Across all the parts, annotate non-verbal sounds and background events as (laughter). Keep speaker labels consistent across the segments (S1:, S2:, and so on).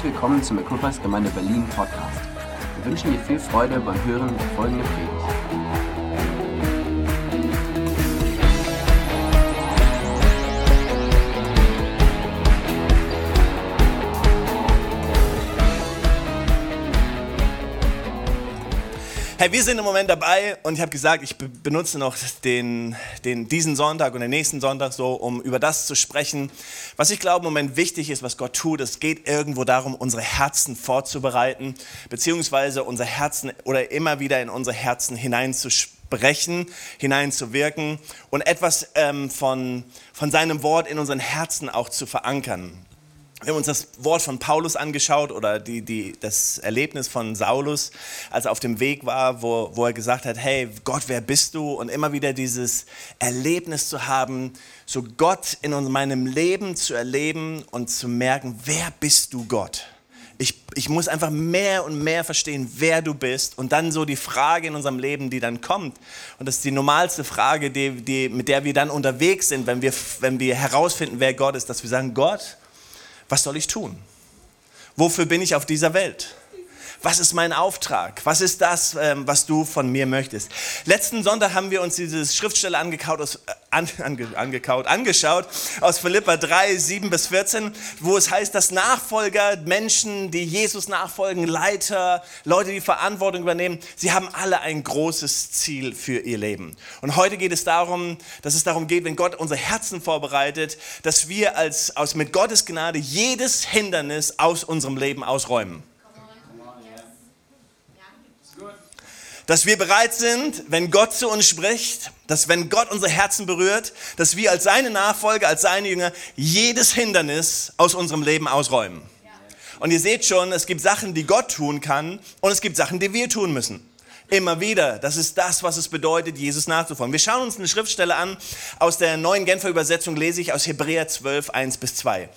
S1: Herzlich willkommen zum Equippers Gemeinde Berlin Podcast. Wir wünschen dir viel Freude beim Hören der folgenden Predigt.
S2: Hey, wir sind im Moment dabei und ich habe gesagt, ich be- benutze noch den, den, diesen Sonntag und den nächsten Sonntag so, um über das zu sprechen, was ich glaube im Moment wichtig ist, was Gott tut. Es geht irgendwo darum, unsere Herzen vorzubereiten, beziehungsweise unser Herzen oder immer wieder in unsere Herzen hineinzusprechen, hineinzuwirken und etwas ähm, von, von seinem Wort in unseren Herzen auch zu verankern. Wir haben uns das Wort von Paulus angeschaut oder die, die, das Erlebnis von Saulus, als er auf dem Weg war, wo, wo er gesagt hat, hey Gott, wer bist du? Und immer wieder dieses Erlebnis zu haben, so Gott in meinem Leben zu erleben und zu merken, wer bist du Gott? Ich, ich muss einfach mehr und mehr verstehen, wer du bist. Und dann so die Frage in unserem Leben, die dann kommt. Und das ist die normalste Frage, die, die, mit der wir dann unterwegs sind, wenn wir, wenn wir herausfinden, wer Gott ist, dass wir sagen, Gott, was soll ich tun? Wofür bin ich auf dieser Welt? Was ist mein Auftrag? Was ist das, ähm, was du von mir möchtest? Letzten Sonntag haben wir uns diese Schriftstelle angekaut aus, äh, an, ange, angekaut, angeschaut aus Philippa 3, 7 bis 14, wo es heißt, dass Nachfolger, Menschen, die Jesus nachfolgen, Leiter, Leute, die Verantwortung übernehmen, sie haben alle ein großes Ziel für ihr Leben. Und heute geht es darum, dass es darum geht, wenn Gott unsere Herzen vorbereitet, dass wir als, aus, mit Gottes Gnade jedes Hindernis aus unserem Leben ausräumen. Dass wir bereit sind, wenn Gott zu uns spricht, dass wenn Gott unsere Herzen berührt, dass wir als seine Nachfolger, als seine Jünger jedes Hindernis aus unserem Leben ausräumen. Und ihr seht schon, es gibt Sachen, die Gott tun kann und es gibt Sachen, die wir tun müssen. Immer wieder. Das ist das, was es bedeutet, Jesus nachzufolgen. Wir schauen uns eine Schriftstelle an. Aus der neuen Genfer Übersetzung lese ich aus Hebräer 12, 1 bis 2.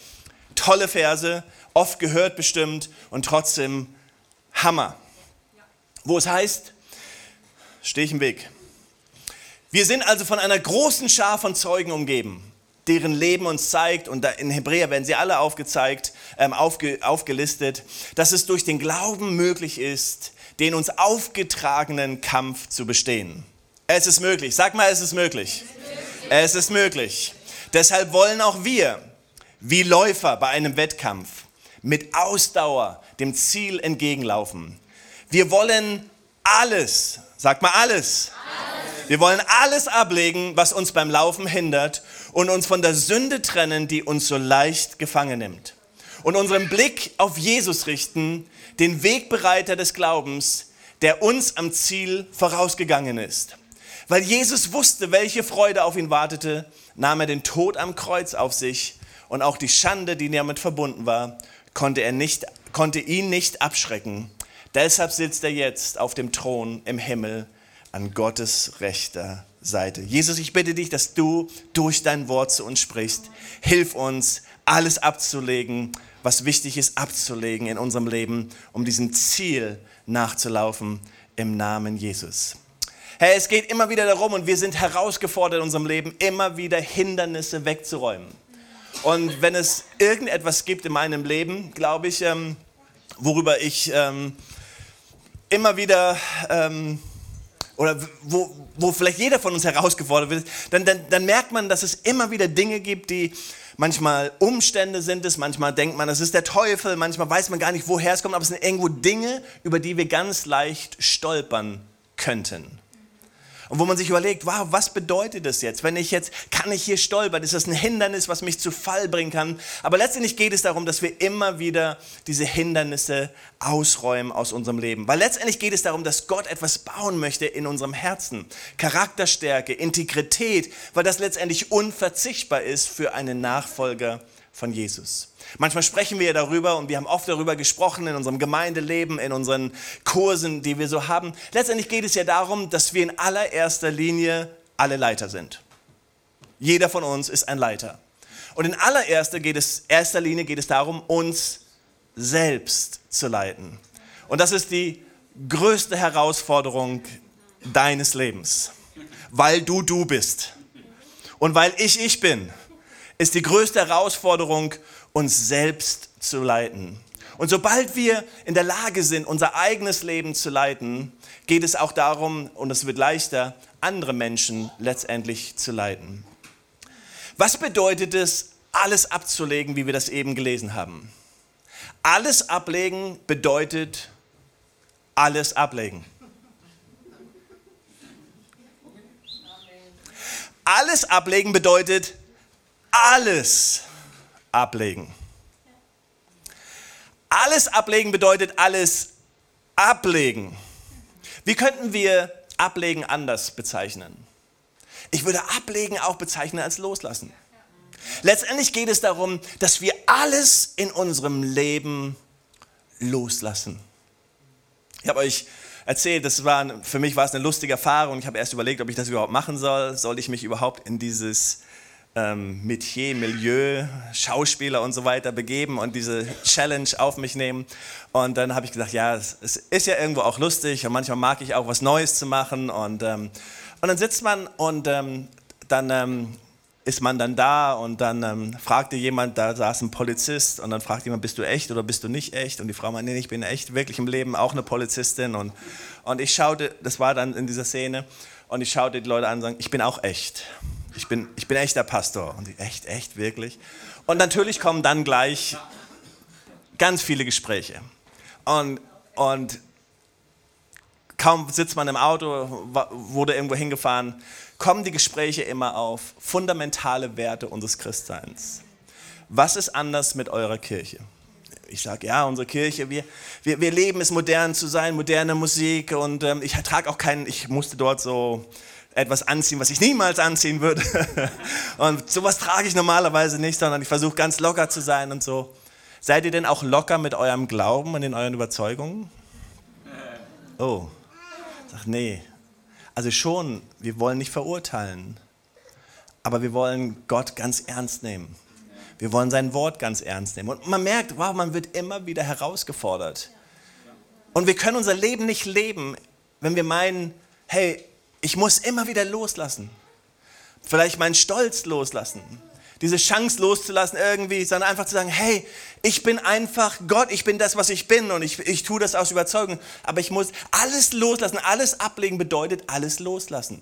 S2: Tolle Verse, oft gehört bestimmt und trotzdem Hammer. Wo es heißt, stehe ich im Weg. Wir sind also von einer großen Schar von Zeugen umgeben, deren Leben uns zeigt, und in Hebräer werden sie alle aufgezeigt, ähm, aufge, aufgelistet, dass es durch den Glauben möglich ist, den uns aufgetragenen Kampf zu bestehen. Es ist möglich. Sag mal, es ist möglich. Es ist möglich. Deshalb wollen auch wir, wie Läufer bei einem Wettkampf, mit Ausdauer dem Ziel entgegenlaufen. Wir wollen alles, sag mal alles. Wir wollen alles ablegen, was uns beim Laufen hindert und uns von der Sünde trennen, die uns so leicht gefangen nimmt. Und unseren Blick auf Jesus richten, den Wegbereiter des Glaubens, der uns am Ziel vorausgegangen ist. Weil Jesus wusste, welche Freude auf ihn wartete, nahm er den Tod am Kreuz auf sich und auch die Schande, die damit verbunden war, konnte, er nicht, konnte ihn nicht abschrecken. Deshalb sitzt er jetzt auf dem Thron im Himmel an Gottes rechter Seite. Jesus, ich bitte dich, dass du durch dein Wort zu uns sprichst. Hilf uns, alles abzulegen, was wichtig ist abzulegen in unserem Leben, um diesem Ziel nachzulaufen im Namen Jesus. Hey, es geht immer wieder darum und wir sind herausgefordert in unserem Leben, immer wieder Hindernisse wegzuräumen. Und wenn es irgendetwas gibt in meinem Leben, glaube ich, ähm, worüber ich ähm, immer wieder ähm, oder wo, wo vielleicht jeder von uns herausgefordert wird, dann, dann, dann merkt man, dass es immer wieder Dinge gibt, die manchmal Umstände sind es, manchmal denkt man, es ist der Teufel, manchmal weiß man gar nicht, woher es kommt, aber es sind irgendwo Dinge, über die wir ganz leicht stolpern könnten. Und wo man sich überlegt, wow, was bedeutet das jetzt? Wenn ich jetzt, kann ich hier stolpern? Ist das ein Hindernis, was mich zu Fall bringen kann? Aber letztendlich geht es darum, dass wir immer wieder diese Hindernisse ausräumen aus unserem Leben. Weil letztendlich geht es darum, dass Gott etwas bauen möchte in unserem Herzen. Charakterstärke, Integrität, weil das letztendlich unverzichtbar ist für einen Nachfolger von Jesus. Manchmal sprechen wir darüber und wir haben oft darüber gesprochen in unserem Gemeindeleben, in unseren Kursen, die wir so haben. Letztendlich geht es ja darum, dass wir in allererster Linie alle Leiter sind. Jeder von uns ist ein Leiter. Und in allererster geht es, erster Linie geht es darum, uns selbst zu leiten. Und das ist die größte Herausforderung deines Lebens, weil du du bist. Und weil ich ich bin, ist die größte Herausforderung, uns selbst zu leiten. Und sobald wir in der Lage sind, unser eigenes Leben zu leiten, geht es auch darum, und es wird leichter, andere Menschen letztendlich zu leiten. Was bedeutet es, alles abzulegen, wie wir das eben gelesen haben? Alles ablegen bedeutet alles ablegen. Alles ablegen bedeutet alles ablegen. Alles ablegen bedeutet alles ablegen. Wie könnten wir ablegen anders bezeichnen? Ich würde ablegen auch bezeichnen als loslassen. Letztendlich geht es darum, dass wir alles in unserem Leben loslassen. Ich habe euch erzählt, das war, für mich war es eine lustige Erfahrung. Ich habe erst überlegt, ob ich das überhaupt machen soll. Soll ich mich überhaupt in dieses ähm, Metier, Milieu, Schauspieler und so weiter begeben und diese Challenge auf mich nehmen. Und dann habe ich gesagt, ja, es, ist ja irgendwo auch lustig und manchmal mag ich auch was Neues zu machen. Und, ähm, und dann sitzt man und ähm, dann ähm, ist man dann da und dann ähm, fragte jemand, da saß ein Polizist und dann fragt jemand, bist du echt oder bist du nicht echt? Und die Frau meinte, nee, ich bin echt, wirklich im Leben auch eine Polizistin. Und, und ich schaute, das war dann in dieser Szene, und ich schaute die Leute an und sagte, ich bin auch echt ich bin, ich bin echter Pastor. Und die, echt, echt, wirklich? Und natürlich kommen dann gleich ganz viele Gespräche. Und, und kaum sitzt man im Auto, wurde irgendwo hingefahren, kommen die Gespräche immer auf fundamentale Werte unseres Christseins. Was ist anders mit eurer Kirche? Ich sage, ja, unsere Kirche, wir, wir, wir leben es, modern zu sein, moderne Musik und ähm, ich trage auch keinen, ich musste dort so etwas anziehen, was ich niemals anziehen würde. (laughs) Und sowas trage ich normalerweise nicht, sondern ich versuche ganz locker zu sein und so. Seid ihr denn auch locker mit eurem Glauben und in euren Überzeugungen? Oh, sag nee. Also schon, wir wollen nicht verurteilen, aber wir wollen Gott ganz ernst nehmen. Wir wollen sein Wort ganz ernst nehmen. Und man merkt, wow, man wird immer wieder herausgefordert. Und wir können unser Leben nicht leben, wenn wir meinen, hey, ich muss immer wieder loslassen. Vielleicht meinen Stolz loslassen. Diese Chance loszulassen irgendwie, sondern einfach zu sagen, hey, ich bin einfach Gott, ich bin das, was ich bin und ich, ich tue das aus Überzeugung. Aber ich muss alles loslassen, alles ablegen bedeutet alles loslassen.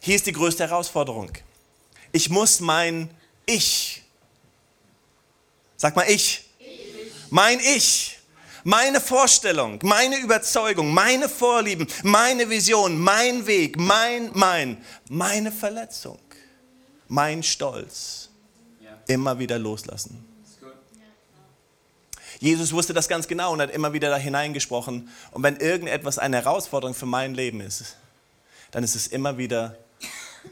S2: Hier ist die größte Herausforderung. Ich muss mein Ich, sag mal ich, ich. mein Ich meine Vorstellung, meine Überzeugung, meine Vorlieben, meine Vision, mein Weg, mein, mein, meine Verletzung, mein Stolz immer wieder loslassen. Jesus wusste das ganz genau und hat immer wieder da hineingesprochen. Und wenn irgendetwas eine Herausforderung für mein Leben ist, dann ist es immer wieder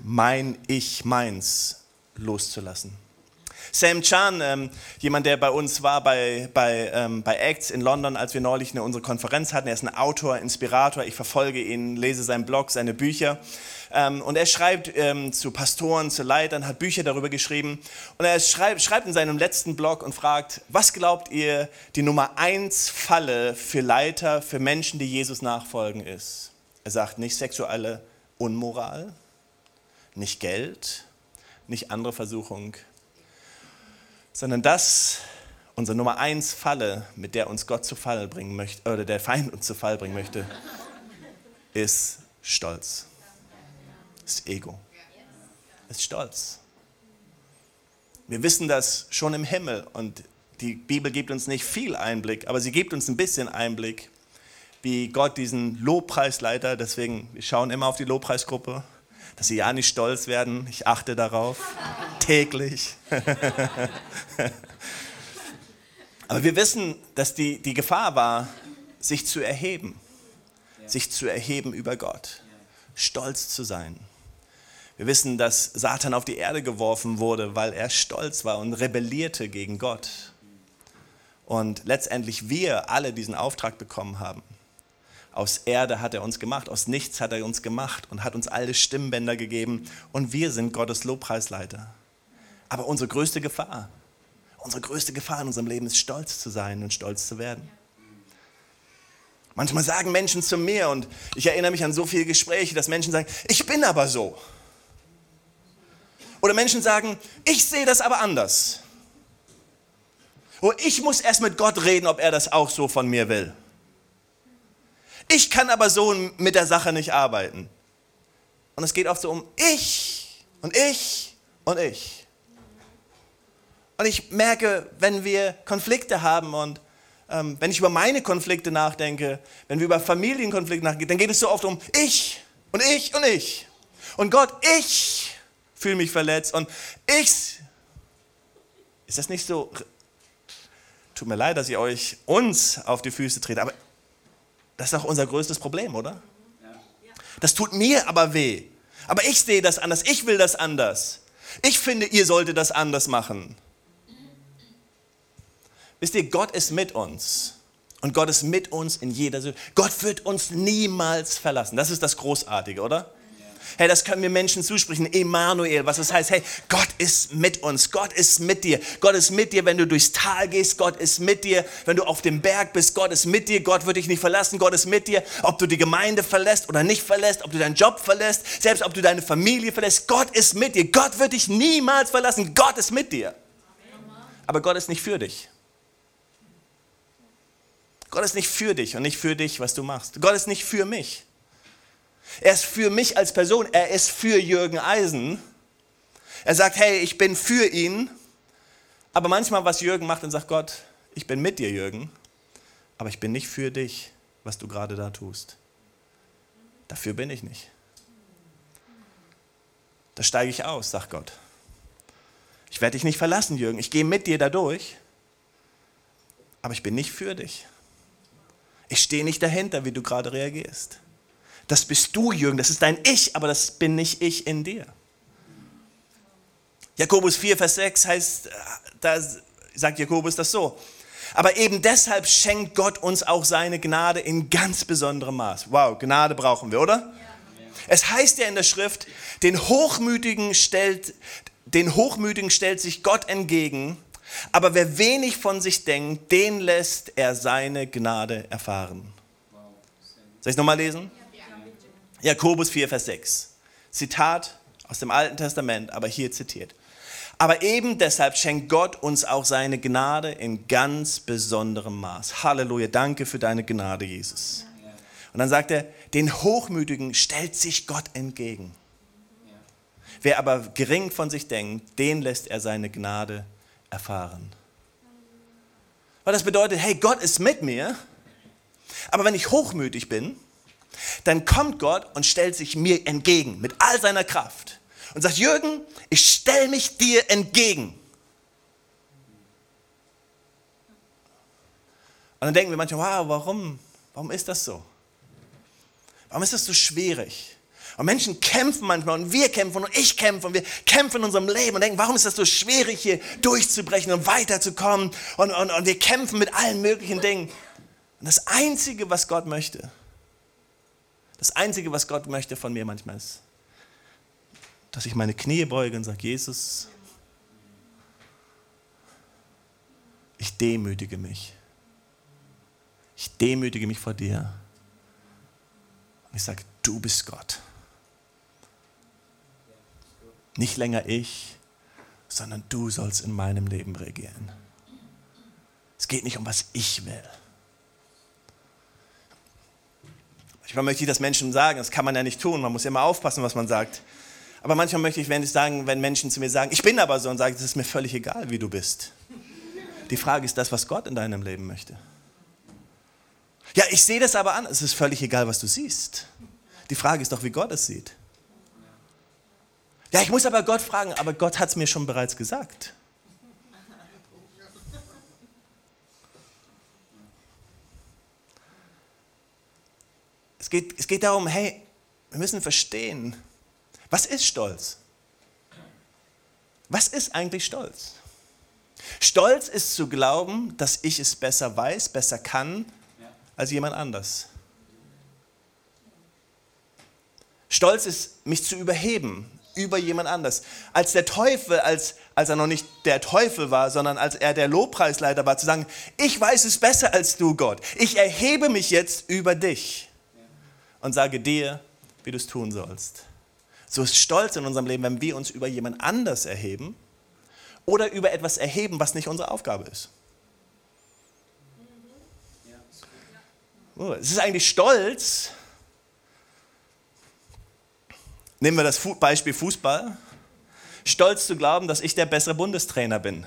S2: mein Ich, meins loszulassen. Sam Chan, ähm, jemand, der bei uns war bei, bei, ähm, bei ACTS in London, als wir neulich eine, unsere Konferenz hatten. Er ist ein Autor, Inspirator. Ich verfolge ihn, lese seinen Blog, seine Bücher. Ähm, und er schreibt ähm, zu Pastoren, zu Leitern, hat Bücher darüber geschrieben. Und er schreibt, schreibt in seinem letzten Blog und fragt, was glaubt ihr, die Nummer eins Falle für Leiter, für Menschen, die Jesus nachfolgen ist? Er sagt nicht sexuelle Unmoral, nicht Geld, nicht andere Versuchung, sondern das unsere Nummer eins Falle, mit der uns Gott zu Fall bringen möchte, oder der Feind uns zu Fall bringen möchte, ist Stolz, ist Ego, ist Stolz. Wir wissen das schon im Himmel und die Bibel gibt uns nicht viel Einblick, aber sie gibt uns ein bisschen Einblick, wie Gott diesen Lobpreisleiter, deswegen, wir schauen immer auf die Lobpreisgruppe, dass sie ja nicht stolz werden. Ich achte darauf (laughs) täglich. (laughs) Aber wir wissen, dass die, die Gefahr war, sich zu erheben, sich zu erheben über Gott, stolz zu sein. Wir wissen, dass Satan auf die Erde geworfen wurde, weil er stolz war und rebellierte gegen Gott. Und letztendlich wir alle diesen Auftrag bekommen haben. Aus Erde hat er uns gemacht, aus nichts hat er uns gemacht und hat uns alle Stimmbänder gegeben und wir sind Gottes Lobpreisleiter. Aber unsere größte Gefahr, unsere größte Gefahr in unserem Leben ist stolz zu sein und stolz zu werden. Manchmal sagen Menschen zu mir und ich erinnere mich an so viele Gespräche, dass Menschen sagen, ich bin aber so. Oder Menschen sagen, ich sehe das aber anders. Oh, ich muss erst mit Gott reden, ob er das auch so von mir will. Ich kann aber so mit der Sache nicht arbeiten. Und es geht oft so um ich und ich und ich. Und ich merke, wenn wir Konflikte haben und ähm, wenn ich über meine Konflikte nachdenke, wenn wir über Familienkonflikte nachdenken, dann geht es so oft um ich und ich und ich. Und Gott, ich fühle mich verletzt und ich. Ist das nicht so? Tut mir leid, dass ich euch uns auf die Füße trete, aber das ist auch unser größtes Problem, oder? Das tut mir aber weh. Aber ich sehe das anders, ich will das anders. Ich finde, ihr solltet das anders machen. Wisst ihr, Gott ist mit uns. Und Gott ist mit uns in jeder Situation. Gott wird uns niemals verlassen. Das ist das Großartige, oder? Hey, das können wir Menschen zusprechen. Emanuel, was das heißt. Hey, Gott ist mit uns. Gott ist mit dir. Gott ist mit dir, wenn du durchs Tal gehst. Gott ist mit dir, wenn du auf dem Berg bist. Gott ist mit dir. Gott wird dich nicht verlassen. Gott ist mit dir. Ob du die Gemeinde verlässt oder nicht verlässt, ob du deinen Job verlässt, selbst ob du deine Familie verlässt. Gott ist mit dir. Gott wird dich niemals verlassen. Gott ist mit dir. Aber Gott ist nicht für dich. Gott ist nicht für dich und nicht für dich, was du machst. Gott ist nicht für mich. Er ist für mich als Person, er ist für Jürgen Eisen. Er sagt, hey, ich bin für ihn. Aber manchmal, was Jürgen macht, dann sagt Gott, ich bin mit dir, Jürgen, aber ich bin nicht für dich, was du gerade da tust. Dafür bin ich nicht. Da steige ich aus, sagt Gott. Ich werde dich nicht verlassen, Jürgen. Ich gehe mit dir da durch, aber ich bin nicht für dich. Ich stehe nicht dahinter, wie du gerade reagierst. Das bist du, Jürgen, das ist dein Ich, aber das bin nicht ich in dir. Jakobus 4, Vers 6 heißt, da sagt Jakobus das so. Aber eben deshalb schenkt Gott uns auch seine Gnade in ganz besonderem Maß. Wow, Gnade brauchen wir, oder? Es heißt ja in der Schrift, den Hochmütigen stellt, den Hochmütigen stellt sich Gott entgegen, aber wer wenig von sich denkt, den lässt er seine Gnade erfahren. Soll ich es nochmal lesen? Jakobus 4, Vers 6. Zitat aus dem Alten Testament, aber hier zitiert. Aber eben deshalb schenkt Gott uns auch seine Gnade in ganz besonderem Maß. Halleluja, danke für deine Gnade, Jesus. Und dann sagt er, den Hochmütigen stellt sich Gott entgegen. Wer aber gering von sich denkt, den lässt er seine Gnade erfahren. Weil das bedeutet, hey, Gott ist mit mir, aber wenn ich hochmütig bin, dann kommt Gott und stellt sich mir entgegen mit all seiner Kraft und sagt, Jürgen, ich stelle mich dir entgegen. Und dann denken wir manchmal, wow, warum? Warum ist das so? Warum ist das so schwierig? Und Menschen kämpfen manchmal und wir kämpfen und ich kämpfe und wir kämpfen in unserem Leben und denken, warum ist das so schwierig, hier durchzubrechen und weiterzukommen? Und, und, und wir kämpfen mit allen möglichen Dingen. Und das Einzige, was Gott möchte, das Einzige, was Gott möchte von mir manchmal ist, dass ich meine Knie beuge und sage, Jesus, ich demütige mich. Ich demütige mich vor dir. Und ich sage, du bist Gott. Nicht länger ich, sondern du sollst in meinem Leben regieren. Es geht nicht um, was ich will. Manchmal möchte ich das Menschen sagen, das kann man ja nicht tun, man muss ja immer aufpassen, was man sagt. Aber manchmal möchte ich, wenn sagen, wenn Menschen zu mir sagen, ich bin aber so und sagen, es ist mir völlig egal, wie du bist. Die Frage ist das, was Gott in deinem Leben möchte. Ja, ich sehe das aber an, es ist völlig egal, was du siehst. Die Frage ist doch, wie Gott es sieht. Ja, ich muss aber Gott fragen, aber Gott hat es mir schon bereits gesagt. Es geht, es geht darum, hey, wir müssen verstehen, was ist Stolz? Was ist eigentlich Stolz? Stolz ist zu glauben, dass ich es besser weiß, besser kann als jemand anders. Stolz ist, mich zu überheben über jemand anders. Als der Teufel, als, als er noch nicht der Teufel war, sondern als er der Lobpreisleiter war, zu sagen, ich weiß es besser als du, Gott. Ich erhebe mich jetzt über dich und sage dir, wie du es tun sollst. So ist Stolz in unserem Leben, wenn wir uns über jemand anders erheben oder über etwas erheben, was nicht unsere Aufgabe ist. Oh, es ist eigentlich Stolz. Nehmen wir das Beispiel Fußball. Stolz zu glauben, dass ich der bessere Bundestrainer bin.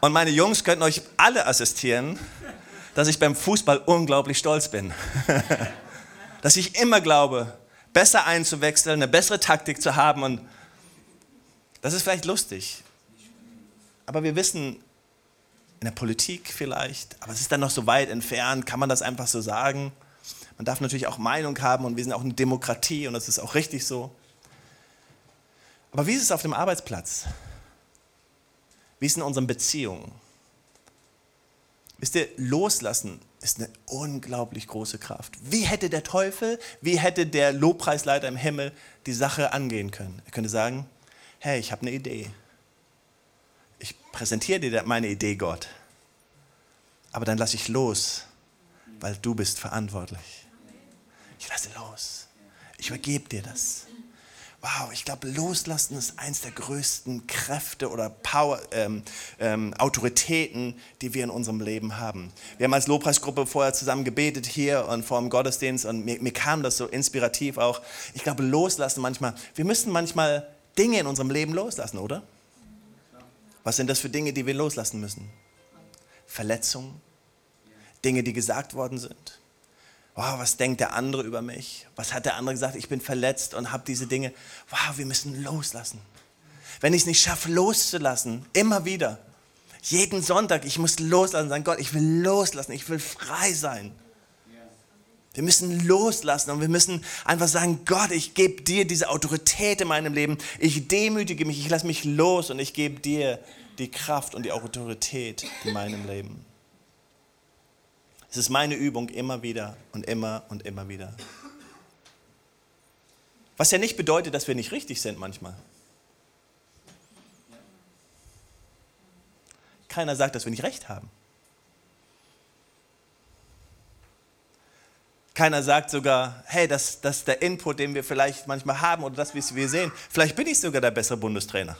S2: Und meine Jungs könnten euch alle assistieren, dass ich beim Fußball unglaublich stolz bin. (laughs) dass ich immer glaube, besser einzuwechseln, eine bessere Taktik zu haben. Und das ist vielleicht lustig. Aber wir wissen, in der Politik vielleicht, aber es ist dann noch so weit entfernt, kann man das einfach so sagen? Man darf natürlich auch Meinung haben und wir sind auch eine Demokratie und das ist auch richtig so. Aber wie ist es auf dem Arbeitsplatz? Wie ist es in unseren Beziehungen? Wisst ihr, loslassen ist eine unglaublich große Kraft. Wie hätte der Teufel, wie hätte der Lobpreisleiter im Himmel die Sache angehen können? Er könnte sagen, hey, ich habe eine Idee. Ich präsentiere dir meine Idee, Gott. Aber dann lasse ich los, weil du bist verantwortlich. Ich lasse los. Ich übergebe dir das wow, ich glaube, loslassen ist eins der größten Kräfte oder Power, ähm, ähm, Autoritäten, die wir in unserem Leben haben. Wir haben als Lobpreisgruppe vorher zusammen gebetet hier und vor dem Gottesdienst und mir, mir kam das so inspirativ auch. Ich glaube, loslassen manchmal, wir müssen manchmal Dinge in unserem Leben loslassen, oder? Was sind das für Dinge, die wir loslassen müssen? Verletzungen, Dinge, die gesagt worden sind wow, was denkt der andere über mich? Was hat der andere gesagt? Ich bin verletzt und habe diese Dinge. Wow, wir müssen loslassen. Wenn ich es nicht schaffe, loszulassen, immer wieder, jeden Sonntag, ich muss loslassen, sagen Gott, ich will loslassen, ich will frei sein. Wir müssen loslassen und wir müssen einfach sagen, Gott, ich gebe dir diese Autorität in meinem Leben. Ich demütige mich, ich lasse mich los und ich gebe dir die Kraft und die Autorität in meinem Leben. Es ist meine Übung immer wieder und immer und immer wieder. Was ja nicht bedeutet, dass wir nicht richtig sind manchmal. Keiner sagt, dass wir nicht recht haben. Keiner sagt sogar, hey, das, ist der Input, den wir vielleicht manchmal haben oder das, wie wir sehen. Vielleicht bin ich sogar der bessere Bundestrainer.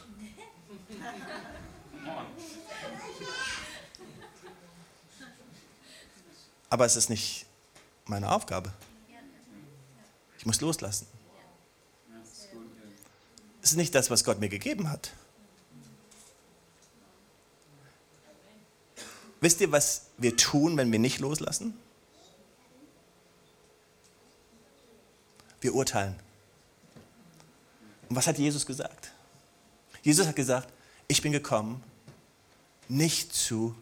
S2: Aber es ist nicht meine Aufgabe. Ich muss loslassen. Es ist nicht das, was Gott mir gegeben hat. Wisst ihr, was wir tun, wenn wir nicht loslassen? Wir urteilen. Und was hat Jesus gesagt? Jesus hat gesagt, ich bin gekommen, nicht zu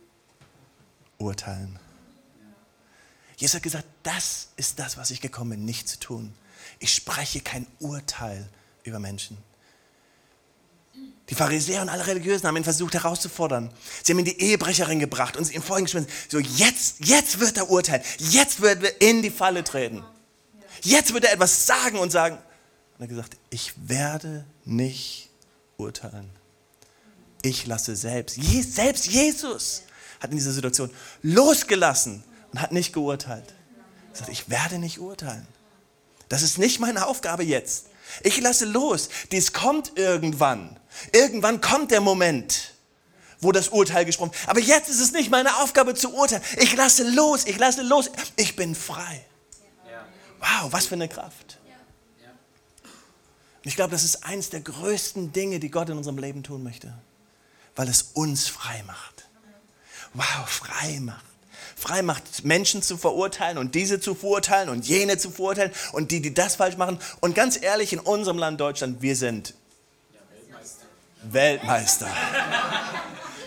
S2: urteilen. Jesus hat gesagt, das ist das, was ich gekommen bin, nicht zu tun. Ich spreche kein Urteil über Menschen. Die Pharisäer und alle Religiösen haben ihn versucht herauszufordern. Sie haben ihn die Ehebrecherin gebracht und sie ihm vorhin. So, jetzt, jetzt wird er urteilen. Jetzt wird er in die Falle treten. Jetzt wird er etwas sagen und sagen. Und er hat gesagt, ich werde nicht urteilen. Ich lasse selbst. Selbst Jesus hat in dieser Situation losgelassen und hat nicht geurteilt. Er sagt, ich werde nicht urteilen. Das ist nicht meine Aufgabe jetzt. Ich lasse los. Dies kommt irgendwann. Irgendwann kommt der Moment, wo das Urteil gesprochen wird. Aber jetzt ist es nicht meine Aufgabe zu urteilen. Ich lasse los, ich lasse los. Ich bin frei. Wow, was für eine Kraft. Ich glaube, das ist eines der größten Dinge, die Gott in unserem Leben tun möchte, weil es uns frei macht. Wow, frei macht frei macht, Menschen zu verurteilen und diese zu verurteilen und jene zu verurteilen und die, die das falsch machen. Und ganz ehrlich, in unserem Land Deutschland, wir sind Weltmeister.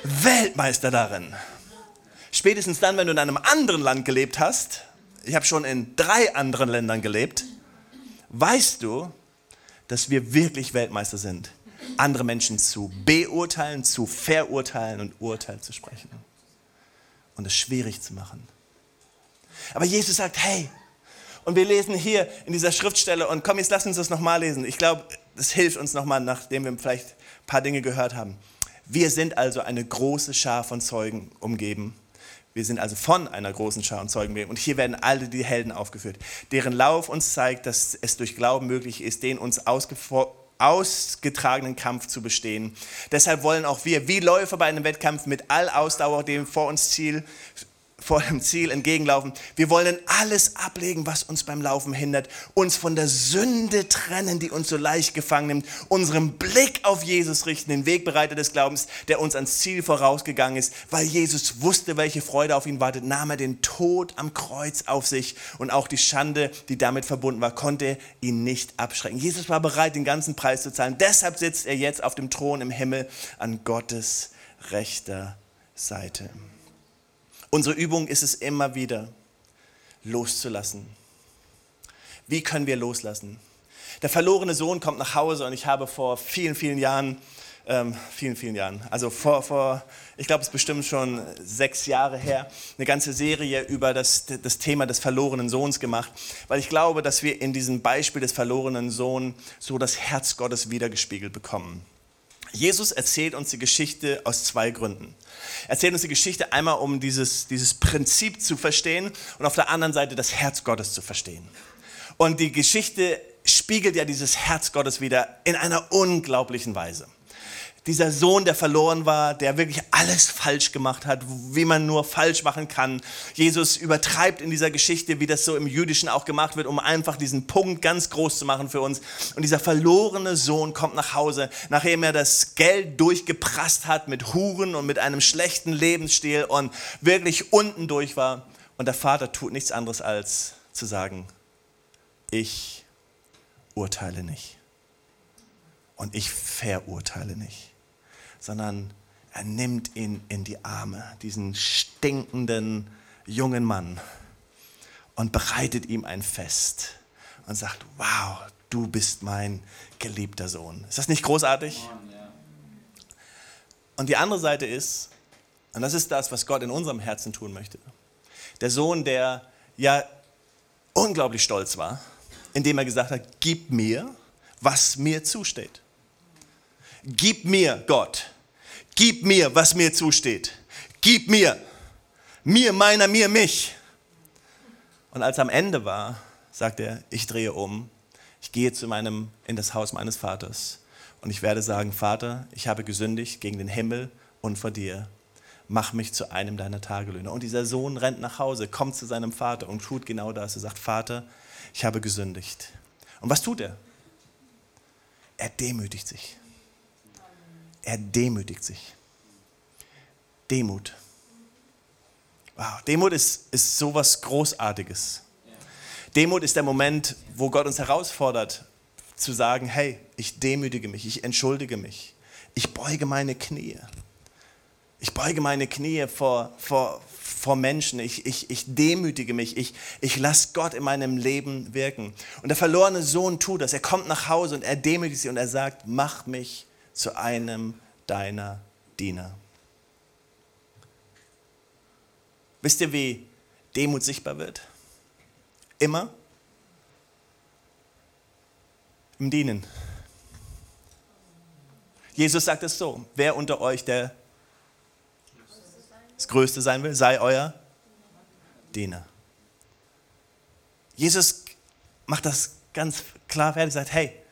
S2: Weltmeister darin. Spätestens dann, wenn du in einem anderen Land gelebt hast, ich habe schon in drei anderen Ländern gelebt, weißt du, dass wir wirklich Weltmeister sind, andere Menschen zu beurteilen, zu verurteilen und Urteil zu sprechen und es schwierig zu machen. Aber Jesus sagt, hey, und wir lesen hier in dieser Schriftstelle und komm, jetzt lass uns das nochmal lesen. Ich glaube, das hilft uns nochmal, nachdem wir vielleicht ein paar Dinge gehört haben. Wir sind also eine große Schar von Zeugen umgeben. Wir sind also von einer großen Schar von Zeugen umgeben. Und hier werden alle die Helden aufgeführt, deren Lauf uns zeigt, dass es durch Glauben möglich ist, den uns ausgeforscht ausgetragenen Kampf zu bestehen. Deshalb wollen auch wir, wie Läufer bei einem Wettkampf, mit all Ausdauer dem vor uns Ziel vor dem Ziel entgegenlaufen. Wir wollen alles ablegen, was uns beim Laufen hindert, uns von der Sünde trennen, die uns so leicht gefangen nimmt, unseren Blick auf Jesus richten, den Wegbereiter des Glaubens, der uns ans Ziel vorausgegangen ist, weil Jesus wusste, welche Freude auf ihn wartet, nahm er den Tod am Kreuz auf sich und auch die Schande, die damit verbunden war, konnte ihn nicht abschrecken. Jesus war bereit, den ganzen Preis zu zahlen. Deshalb sitzt er jetzt auf dem Thron im Himmel an Gottes rechter Seite. Unsere Übung ist es immer wieder, loszulassen. Wie können wir loslassen? Der verlorene Sohn kommt nach Hause und ich habe vor vielen, vielen Jahren, ähm, vielen, vielen Jahren, also vor, vor ich glaube, es ist bestimmt schon sechs Jahre her, eine ganze Serie über das, das Thema des verlorenen Sohns gemacht, weil ich glaube, dass wir in diesem Beispiel des verlorenen Sohns so das Herz Gottes wiedergespiegelt bekommen. Jesus erzählt uns die Geschichte aus zwei Gründen. Er erzählt uns die Geschichte einmal, um dieses, dieses Prinzip zu verstehen und auf der anderen Seite das Herz Gottes zu verstehen. Und die Geschichte spiegelt ja dieses Herz Gottes wieder in einer unglaublichen Weise dieser Sohn, der verloren war, der wirklich alles falsch gemacht hat, wie man nur falsch machen kann. Jesus übertreibt in dieser Geschichte, wie das so im Jüdischen auch gemacht wird, um einfach diesen Punkt ganz groß zu machen für uns. Und dieser verlorene Sohn kommt nach Hause, nachdem er das Geld durchgeprasst hat mit Huren und mit einem schlechten Lebensstil und wirklich unten durch war. Und der Vater tut nichts anderes als zu sagen, ich urteile nicht. Und ich verurteile nicht sondern er nimmt ihn in die Arme, diesen stinkenden jungen Mann, und bereitet ihm ein Fest und sagt, wow, du bist mein geliebter Sohn. Ist das nicht großartig? Und die andere Seite ist, und das ist das, was Gott in unserem Herzen tun möchte, der Sohn, der ja unglaublich stolz war, indem er gesagt hat, gib mir, was mir zusteht. Gib mir, Gott, Gib mir, was mir zusteht. Gib mir. Mir, meiner, mir, mich. Und als er am Ende war, sagt er, ich drehe um. Ich gehe zu meinem, in das Haus meines Vaters. Und ich werde sagen, Vater, ich habe gesündigt gegen den Himmel und vor dir. Mach mich zu einem deiner Tagelöhner. Und dieser Sohn rennt nach Hause, kommt zu seinem Vater und tut genau das. Er sagt, Vater, ich habe gesündigt. Und was tut er? Er demütigt sich. Er demütigt sich. Demut. Wow, Demut ist, ist sowas Großartiges. Demut ist der Moment, wo Gott uns herausfordert, zu sagen, hey, ich demütige mich, ich entschuldige mich, ich beuge meine Knie. Ich beuge meine Knie vor, vor, vor Menschen, ich, ich, ich demütige mich, ich, ich lasse Gott in meinem Leben wirken. Und der verlorene Sohn tut das, er kommt nach Hause und er demütigt sich und er sagt, mach mich zu einem deiner Diener. Wisst ihr, wie Demut sichtbar wird? Immer im Dienen. Jesus sagt es so, wer unter euch der das Größte sein will, sei euer Diener. Jesus macht das ganz klar fertig, sagt, hey,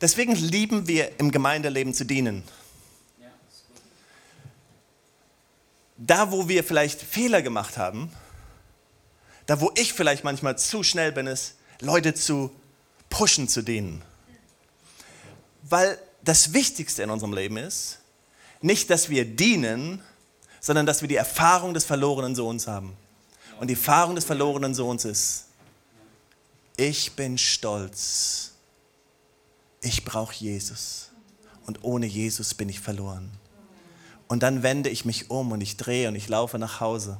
S2: deswegen lieben wir im Gemeindeleben zu dienen. da, wo wir vielleicht Fehler gemacht haben, da, wo ich vielleicht manchmal zu schnell bin, ist, Leute zu pushen zu denen. Weil das Wichtigste in unserem Leben ist, nicht, dass wir dienen, sondern dass wir die Erfahrung des verlorenen Sohns haben. Und die Erfahrung des verlorenen Sohns ist, ich bin stolz, ich brauche Jesus und ohne Jesus bin ich verloren. Und dann wende ich mich um und ich drehe und ich laufe nach Hause.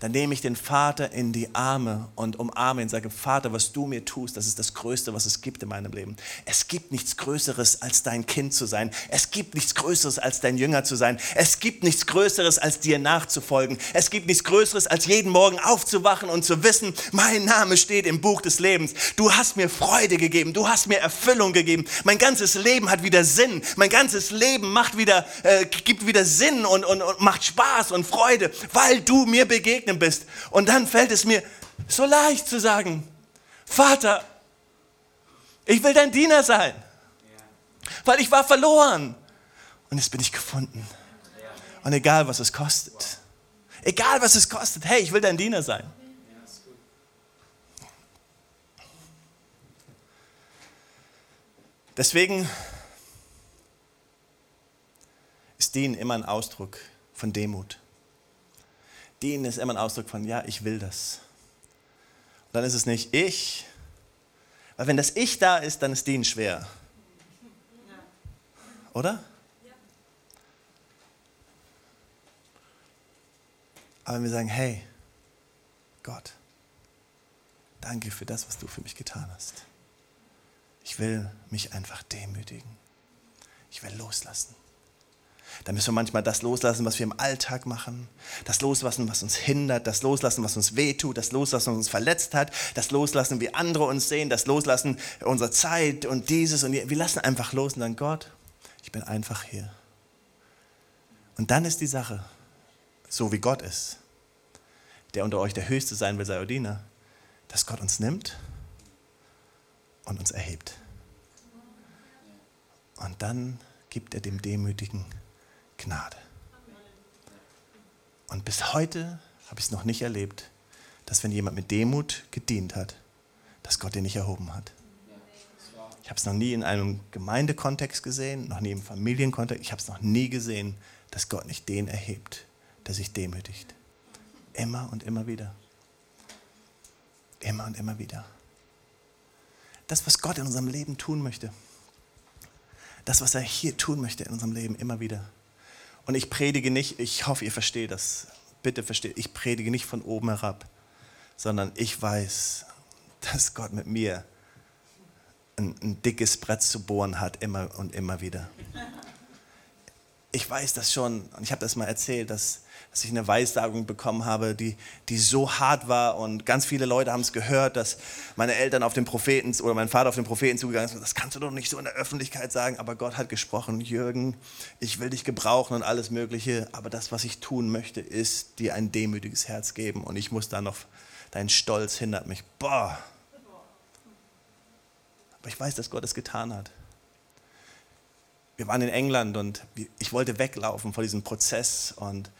S2: Dann nehme ich den Vater in die Arme und umarme ihn sage, Vater, was du mir tust, das ist das Größte, was es gibt in meinem Leben. Es gibt nichts Größeres, als dein Kind zu sein. Es gibt nichts Größeres, als dein Jünger zu sein. Es gibt nichts Größeres, als dir nachzufolgen. Es gibt nichts Größeres, als jeden Morgen aufzuwachen und zu wissen, mein Name steht im Buch des Lebens. Du hast mir Freude gegeben, du hast mir Erfüllung gegeben. Mein ganzes Leben hat wieder Sinn. Mein ganzes Leben macht wieder, äh, gibt wieder Sinn und, und, und macht Spaß und Freude, weil du mir begegnest begegnen bist. Und dann fällt es mir so leicht zu sagen, Vater, ich will dein Diener sein, weil ich war verloren und jetzt bin ich gefunden. Und egal, was es kostet, Egal was es kostet, hey, ich will dein Diener sein. Deswegen ist Dienen immer ein Ausdruck von Demut. Dienen ist immer ein Ausdruck von, ja, ich will das. Und dann ist es nicht ich, weil wenn das Ich da ist, dann ist Dienen schwer. Oder? Aber wenn wir sagen, hey, Gott, danke für das, was du für mich getan hast. Ich will mich einfach demütigen. Ich will loslassen. Da müssen wir manchmal das loslassen, was wir im Alltag machen, das loslassen, was uns hindert, das loslassen, was uns wehtut, das loslassen, was uns verletzt hat, das loslassen, wie andere uns sehen, das loslassen unserer Zeit und dieses und wir lassen einfach los und dann Gott, ich bin einfach hier. Und dann ist die Sache, so wie Gott ist, der unter euch der Höchste sein will, sei Odina, dass Gott uns nimmt und uns erhebt. Und dann gibt er dem Demütigen Gnade. Und bis heute habe ich es noch nicht erlebt, dass wenn jemand mit Demut gedient hat, dass Gott ihn nicht erhoben hat. Ich habe es noch nie in einem Gemeindekontext gesehen, noch nie im Familienkontext. Ich habe es noch nie gesehen, dass Gott nicht den erhebt, der sich demütigt. Immer und immer wieder. Immer und immer wieder. Das, was Gott in unserem Leben tun möchte. Das, was er hier tun möchte in unserem Leben, immer wieder. Und ich predige nicht, ich hoffe, ihr versteht das. Bitte versteht, ich predige nicht von oben herab, sondern ich weiß, dass Gott mit mir ein, ein dickes Brett zu bohren hat, immer und immer wieder. Ich weiß das schon, und ich habe das mal erzählt, dass dass ich eine Weissagung bekommen habe, die, die so hart war und ganz viele Leute haben es gehört, dass meine Eltern auf den Propheten oder mein Vater auf den Propheten zugegangen ist. Das kannst du doch nicht so in der Öffentlichkeit sagen, aber Gott hat gesprochen, Jürgen, ich will dich gebrauchen und alles Mögliche, aber das, was ich tun möchte, ist dir ein demütiges Herz geben und ich muss da noch, dein Stolz hindert mich. Boah. Aber ich weiß, dass Gott es getan hat wir waren in England und ich wollte weglaufen vor diesem Prozess und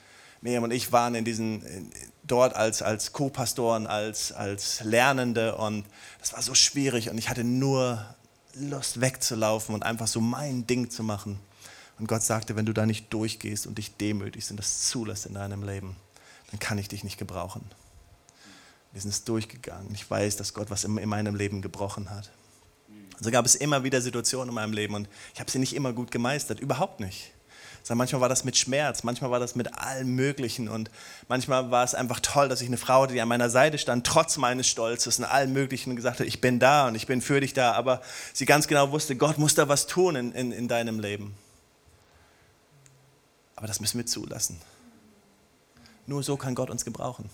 S2: Miriam und ich waren in diesen, dort als, als Co-Pastoren, als, als Lernende und das war so schwierig und ich hatte nur Lust wegzulaufen und einfach so mein Ding zu machen. Und Gott sagte, wenn du da nicht durchgehst und dich demütigst und das zulässt in deinem Leben, dann kann ich dich nicht gebrauchen. Wir sind es durchgegangen. Ich weiß, dass Gott was in meinem Leben gebrochen hat. So gab es immer wieder Situationen in meinem Leben und ich habe sie nicht immer gut gemeistert, überhaupt nicht. Manchmal war das mit Schmerz, manchmal war das mit allem Möglichen und manchmal war es einfach toll, dass ich eine Frau hatte, die an meiner Seite stand, trotz meines Stolzes und allem Möglichen und gesagt hat, ich bin da und ich bin für dich da, aber sie ganz genau wusste, Gott muss da was tun in, in, in deinem Leben. Aber das müssen wir zulassen. Nur so kann Gott uns gebrauchen.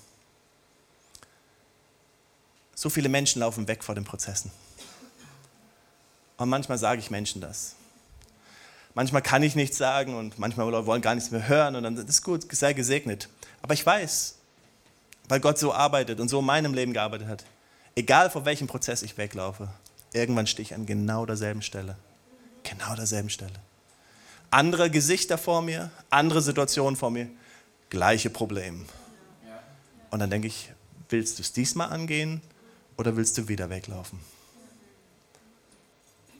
S2: So viele Menschen laufen weg vor den Prozessen. Und manchmal sage ich Menschen das. Manchmal kann ich nichts sagen und manchmal wollen gar nichts mehr hören und dann ist gut, sei gesegnet. Aber ich weiß, weil Gott so arbeitet und so in meinem Leben gearbeitet hat, egal vor welchem Prozess ich weglaufe, irgendwann stehe ich an genau derselben Stelle. Genau derselben Stelle. Andere Gesichter vor mir, andere Situationen vor mir, gleiche Probleme. Und dann denke ich, willst du es diesmal angehen oder willst du wieder weglaufen?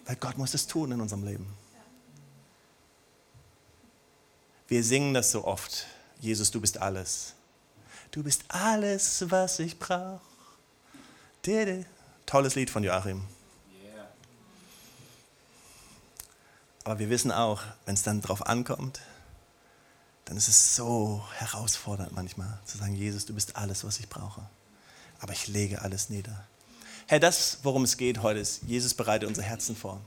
S2: Weil Gott muss es tun in unserem Leben. Wir singen das so oft. Jesus, du bist alles. Du bist alles, was ich brauche. Tolles Lied von Joachim. Aber wir wissen auch, wenn es dann drauf ankommt, dann ist es so herausfordernd manchmal zu sagen, Jesus, du bist alles, was ich brauche. Aber ich lege alles nieder. Herr, das, worum es geht heute, ist, Jesus bereitet unser Herzen vor.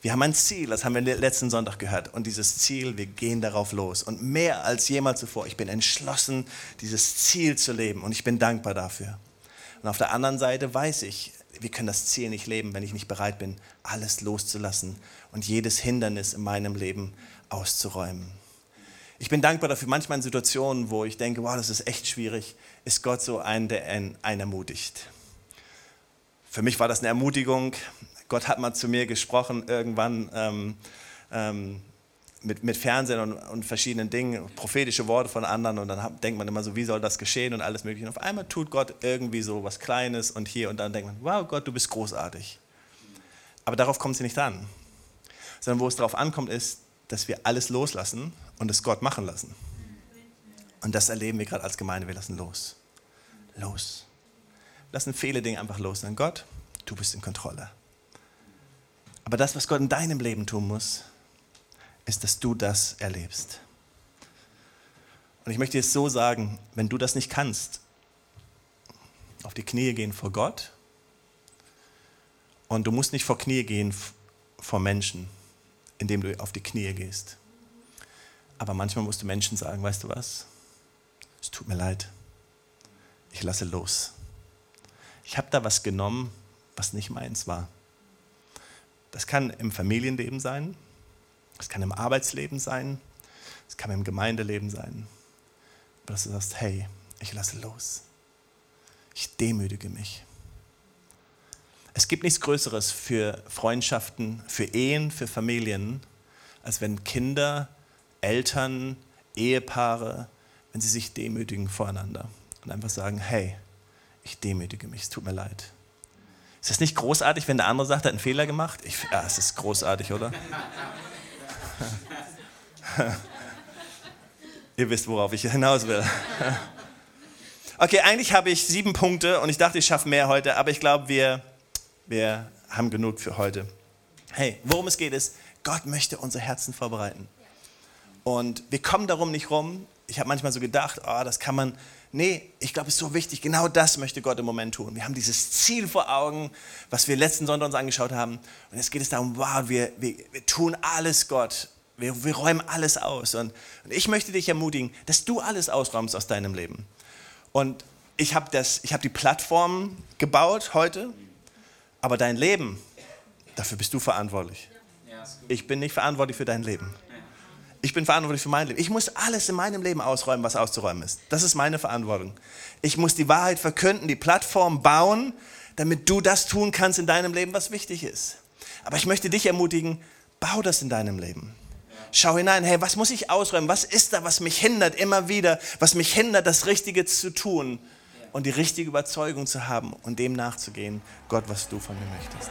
S2: Wir haben ein Ziel, das haben wir letzten Sonntag gehört. Und dieses Ziel, wir gehen darauf los. Und mehr als jemals zuvor, ich bin entschlossen, dieses Ziel zu leben. Und ich bin dankbar dafür. Und auf der anderen Seite weiß ich, wir können das Ziel nicht leben, wenn ich nicht bereit bin, alles loszulassen und jedes Hindernis in meinem Leben auszuräumen. Ich bin dankbar dafür, manchmal in Situationen, wo ich denke, wow, das ist echt schwierig, ist Gott so ein, der einen ermutigt. Für mich war das eine Ermutigung, Gott hat mal zu mir gesprochen irgendwann ähm, ähm, mit, mit Fernsehen und, und, verschiedenen Dingen, prophetische Worte von anderen und dann hat, denkt man immer so, wie soll das geschehen und alles mögliche. Und auf einmal tut Gott irgendwie so was Kleines und hier und dann denkt man, wow Gott, du bist großartig. Aber darauf kommt es nicht an. Sondern wo es darauf ankommt, ist, dass wir alles loslassen und es Gott machen lassen. Und das erleben wir gerade als Gemeinde, wir lassen los. Los. Lassen viele Dinge einfach los. Denn Gott, du bist in Kontrolle. Aber das, was Gott in deinem Leben tun muss, ist, dass du das erlebst. Und ich möchte es so sagen, wenn du das nicht kannst, auf die Knie gehen vor Gott und du musst nicht vor Knie gehen vor Menschen, indem du auf die Knie gehst. Aber manchmal musst du Menschen sagen, weißt du was? Es tut mir leid. Ich lasse los. Ich habe da was genommen, was nicht meins war. Das kann im Familienleben sein, es kann im Arbeitsleben sein, es kann im Gemeindeleben sein. Aber dass du sagst, hey, ich lasse los. Ich demütige mich. Es gibt nichts Größeres für Freundschaften, für Ehen, für Familien, als wenn Kinder, Eltern, Ehepaare, wenn sie sich demütigen voreinander und einfach sagen, hey, ich demütige mich, es tut mir leid. Ist das nicht großartig, wenn der andere sagt, er hat einen Fehler gemacht? Ich, ja, es ist großartig, oder? (laughs) Ihr wisst, worauf ich hinaus will. (laughs) Okay, eigentlich habe ich sieben Punkte und ich dachte, ich schaffe mehr heute, aber ich glaube, wir, wir haben genug für heute. Hey, worum es geht ist, Gott möchte unser Herzen vorbereiten. Und wir kommen darum nicht rum. Ich habe manchmal so gedacht, oh, das kann man. Nee, ich glaube, es ist so wichtig. Genau das möchte Gott im Moment tun. Wir haben dieses Ziel vor Augen, was wir letzten Sonntag uns angeschaut haben. Und jetzt geht es darum, wow, wir, wir, wir tun alles, Gott. Wir, wir räumen alles aus. Und, und ich möchte dich ermutigen, dass du alles ausräumst aus deinem Leben. Und ich habe hab die Plattform gebaut heute, aber dein Leben, dafür bist du verantwortlich. Ich bin nicht verantwortlich für dein Leben. Ich bin verantwortlich für mein Leben. Ich muss alles in meinem Leben ausräumen, was auszuräumen ist. Das ist meine Verantwortung. Ich muss die Wahrheit verkünden, die Plattform bauen, damit du das tun kannst in deinem Leben, was wichtig ist. Aber ich möchte dich ermutigen, bau das in deinem Leben. Schau hinein, hey, was muss ich ausräumen? Was ist da, was mich hindert immer wieder, was mich hindert, das Richtige zu tun und die richtige Überzeugung zu haben und dem nachzugehen, Gott, was du von mir möchtest.